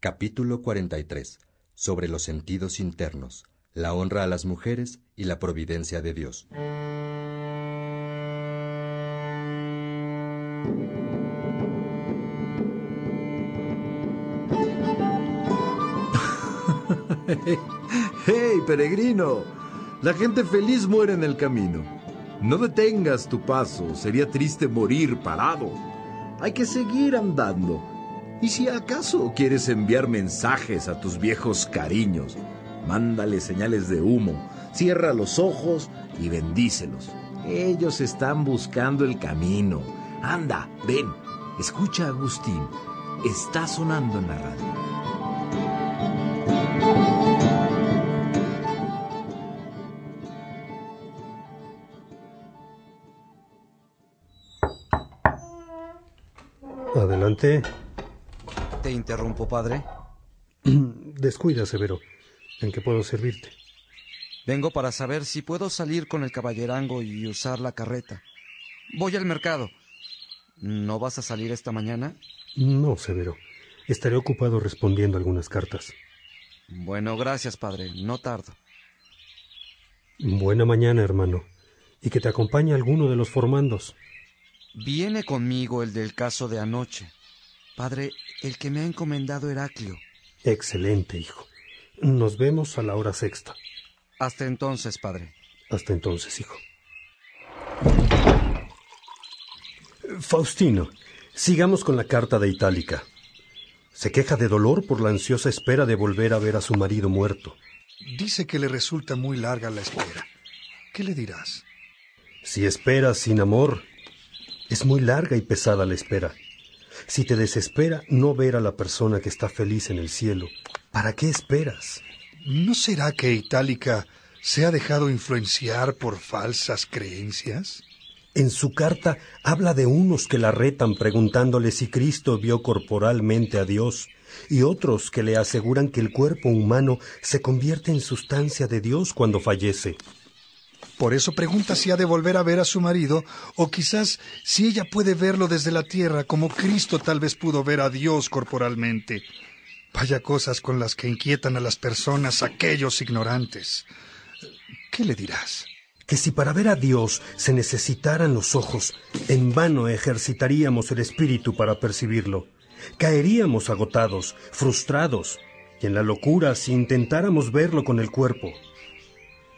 Capítulo 43. Sobre los sentidos internos, la honra a las mujeres y la providencia de Dios. ¡Hey, peregrino! La gente feliz muere en el camino. No detengas tu paso, sería triste morir parado. Hay que seguir andando. Y si acaso quieres enviar mensajes a tus viejos cariños, mándale señales de humo, cierra los ojos y bendícelos. Ellos están buscando el camino. Anda, ven, escucha a Agustín. Está sonando en la radio. Adelante. ¿Te interrumpo, padre? Descuida, Severo. ¿En qué puedo servirte? Vengo para saber si puedo salir con el caballerango y usar la carreta. Voy al mercado. ¿No vas a salir esta mañana? No, Severo. Estaré ocupado respondiendo algunas cartas. Bueno, gracias, padre. No tardo. Buena mañana, hermano. Y que te acompañe alguno de los formandos. Viene conmigo el del caso de anoche. Padre, el que me ha encomendado Heraclio. Excelente, hijo. Nos vemos a la hora sexta. Hasta entonces, padre. Hasta entonces, hijo. Faustino, sigamos con la carta de Itálica. Se queja de dolor por la ansiosa espera de volver a ver a su marido muerto. Dice que le resulta muy larga la espera. ¿Qué le dirás? Si esperas sin amor, es muy larga y pesada la espera. Si te desespera no ver a la persona que está feliz en el cielo, ¿para qué esperas? ¿No será que Itálica se ha dejado influenciar por falsas creencias? En su carta habla de unos que la retan preguntándole si Cristo vio corporalmente a Dios y otros que le aseguran que el cuerpo humano se convierte en sustancia de Dios cuando fallece. Por eso pregunta si ha de volver a ver a su marido, o quizás si ella puede verlo desde la tierra, como Cristo tal vez pudo ver a Dios corporalmente. Vaya cosas con las que inquietan a las personas aquellos ignorantes. ¿Qué le dirás? Que si para ver a Dios se necesitaran los ojos, en vano ejercitaríamos el espíritu para percibirlo. Caeríamos agotados, frustrados, y en la locura si intentáramos verlo con el cuerpo.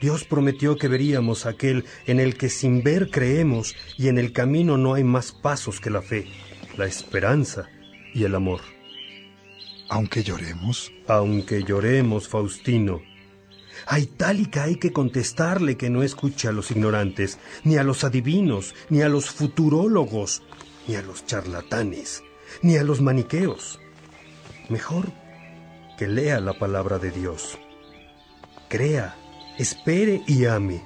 Dios prometió que veríamos aquel en el que sin ver creemos y en el camino no hay más pasos que la fe, la esperanza y el amor. Aunque lloremos. Aunque lloremos, Faustino. A Itálica hay que contestarle que no escuche a los ignorantes, ni a los adivinos, ni a los futurólogos, ni a los charlatanes, ni a los maniqueos. Mejor que lea la palabra de Dios. Crea espere y ame.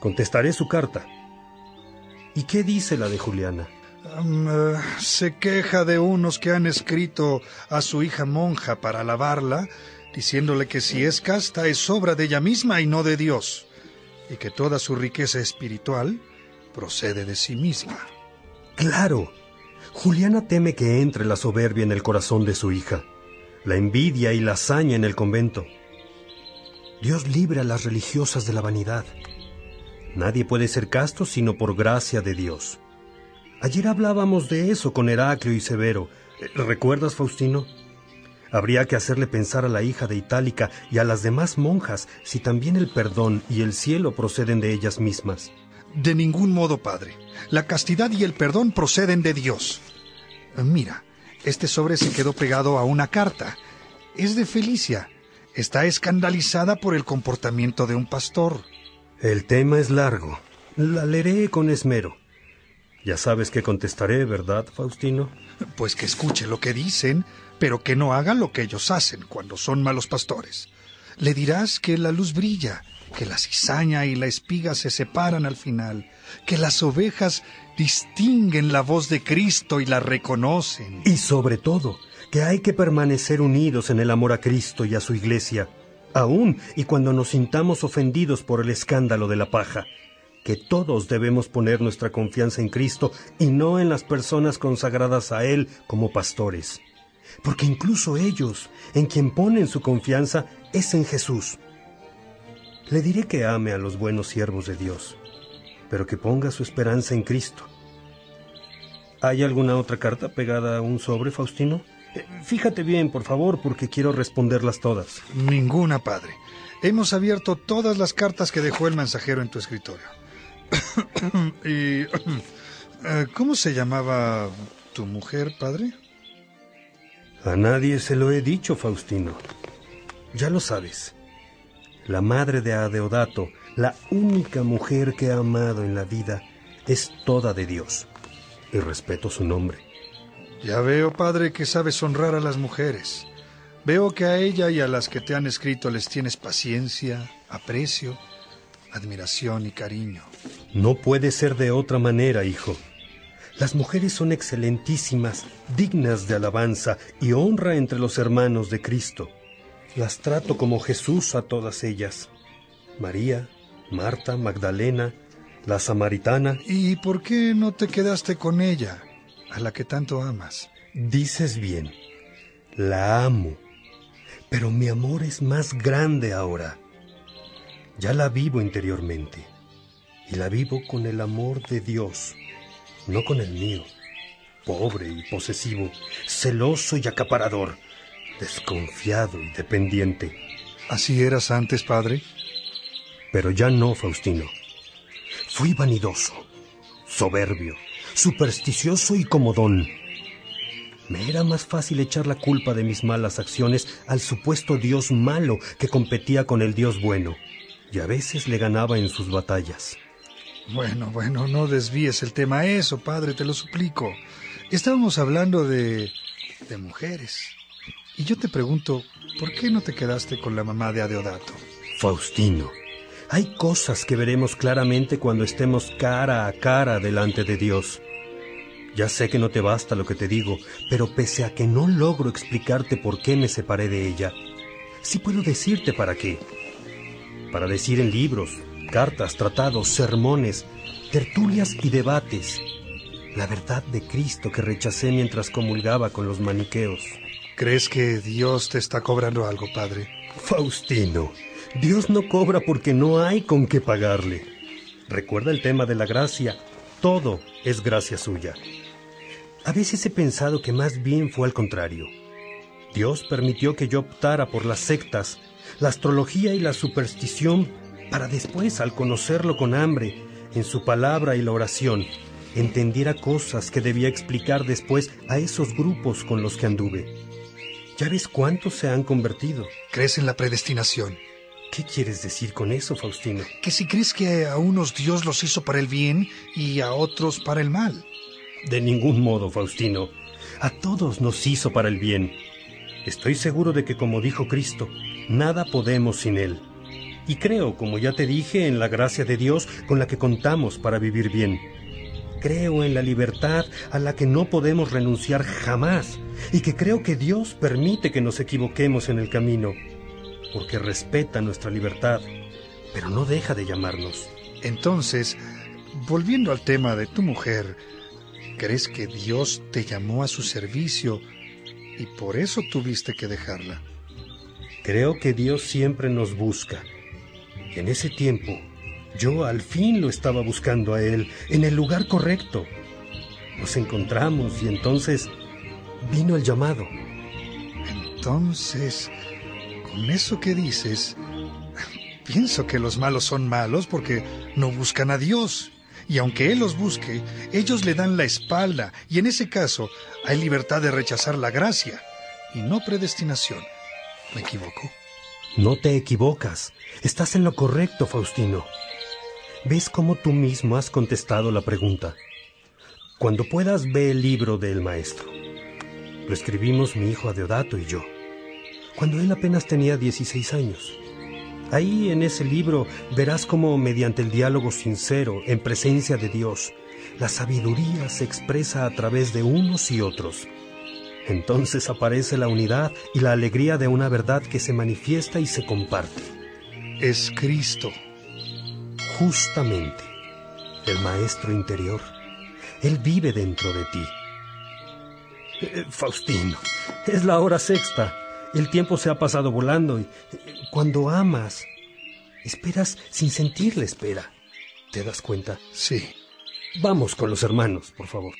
Contestaré su carta. ¿Y qué dice la de Juliana? Um, uh, se queja de unos que han escrito a su hija monja para alabarla, diciéndole que si es casta es obra de ella misma y no de Dios, y que toda su riqueza espiritual procede de sí misma. Claro. Juliana teme que entre la soberbia en el corazón de su hija, la envidia y la hazaña en el convento. Dios libre a las religiosas de la vanidad. Nadie puede ser casto sino por gracia de Dios. Ayer hablábamos de eso con Heraclio y Severo. ¿Recuerdas, Faustino? Habría que hacerle pensar a la hija de Itálica y a las demás monjas si también el perdón y el cielo proceden de ellas mismas. De ningún modo, padre. La castidad y el perdón proceden de Dios. Mira, este sobre se quedó pegado a una carta. Es de Felicia está escandalizada por el comportamiento de un pastor. El tema es largo. La leeré con esmero. Ya sabes que contestaré, ¿verdad, Faustino? Pues que escuche lo que dicen, pero que no haga lo que ellos hacen cuando son malos pastores. Le dirás que la luz brilla, que la cizaña y la espiga se separan al final, que las ovejas distinguen la voz de Cristo y la reconocen. Y sobre todo, que hay que permanecer unidos en el amor a Cristo y a su iglesia, aun y cuando nos sintamos ofendidos por el escándalo de la paja, que todos debemos poner nuestra confianza en Cristo y no en las personas consagradas a Él como pastores, porque incluso ellos, en quien ponen su confianza, es en Jesús. Le diré que ame a los buenos siervos de Dios, pero que ponga su esperanza en Cristo. ¿Hay alguna otra carta pegada a un sobre, Faustino? Eh, Fíjate bien, por favor, porque quiero responderlas todas. Ninguna, padre. Hemos abierto todas las cartas que dejó el mensajero en tu escritorio. y, eh, ¿Cómo se llamaba tu mujer, padre? A nadie se lo he dicho, Faustino. Ya lo sabes. La madre de Adeodato, la única mujer que ha amado en la vida, es toda de Dios. Y respeto su nombre. Ya veo, padre, que sabes honrar a las mujeres. Veo que a ella y a las que te han escrito les tienes paciencia, aprecio, admiración y cariño. No puede ser de otra manera, hijo. Las mujeres son excelentísimas, dignas de alabanza y honra entre los hermanos de Cristo. Las trato como Jesús a todas ellas. María, Marta, Magdalena, la samaritana. ¿Y por qué no te quedaste con ella, a la que tanto amas? Dices bien, la amo, pero mi amor es más grande ahora. Ya la vivo interiormente, y la vivo con el amor de Dios, no con el mío, pobre y posesivo, celoso y acaparador, desconfiado y dependiente. ¿Así eras antes, padre? Pero ya no, Faustino. Fui vanidoso, soberbio, supersticioso y comodón. Me era más fácil echar la culpa de mis malas acciones al supuesto Dios malo que competía con el Dios bueno, y a veces le ganaba en sus batallas. Bueno, bueno, no desvíes el tema a eso, padre, te lo suplico. Estábamos hablando de... de mujeres. Y yo te pregunto, ¿por qué no te quedaste con la mamá de Adeodato? Faustino, hay cosas que veremos claramente cuando estemos cara a cara delante de Dios. Ya sé que no te basta lo que te digo, pero pese a que no logro explicarte por qué me separé de ella, sí puedo decirte para qué. Para decir en libros, cartas, tratados, sermones, tertulias y debates la verdad de Cristo que rechacé mientras comulgaba con los maniqueos. ¿Crees que Dios te está cobrando algo, padre? Faustino, Dios no cobra porque no hay con qué pagarle. Recuerda el tema de la gracia. Todo es gracia suya. A veces he pensado que más bien fue al contrario. Dios permitió que yo optara por las sectas, la astrología y la superstición para después, al conocerlo con hambre, en su palabra y la oración, entendiera cosas que debía explicar después a esos grupos con los que anduve. Ya ves cuántos se han convertido. ¿Crees en la predestinación? ¿Qué quieres decir con eso, Faustino? Que si crees que a unos Dios los hizo para el bien y a otros para el mal. De ningún modo, Faustino. A todos nos hizo para el bien. Estoy seguro de que, como dijo Cristo, nada podemos sin Él. Y creo, como ya te dije, en la gracia de Dios con la que contamos para vivir bien. Creo en la libertad a la que no podemos renunciar jamás y que creo que Dios permite que nos equivoquemos en el camino, porque respeta nuestra libertad, pero no deja de llamarnos. Entonces, volviendo al tema de tu mujer, ¿crees que Dios te llamó a su servicio y por eso tuviste que dejarla? Creo que Dios siempre nos busca. En ese tiempo, yo al fin lo estaba buscando a Él, en el lugar correcto. Nos encontramos y entonces vino el llamado. Entonces, con eso que dices, pienso que los malos son malos porque no buscan a Dios. Y aunque Él los busque, ellos le dan la espalda y en ese caso hay libertad de rechazar la gracia y no predestinación. ¿Me equivoco? No te equivocas. Estás en lo correcto, Faustino. ¿Ves cómo tú mismo has contestado la pregunta? Cuando puedas, ve el libro del maestro. Lo escribimos mi hijo Adeodato y yo, cuando él apenas tenía 16 años. Ahí en ese libro verás cómo mediante el diálogo sincero, en presencia de Dios, la sabiduría se expresa a través de unos y otros. Entonces aparece la unidad y la alegría de una verdad que se manifiesta y se comparte. Es Cristo. Justamente, el Maestro interior. Él vive dentro de ti. Eh, Faustino, es la hora sexta. El tiempo se ha pasado volando y cuando amas, esperas sin sentir la espera. ¿Te das cuenta? Sí. Vamos con los hermanos, por favor.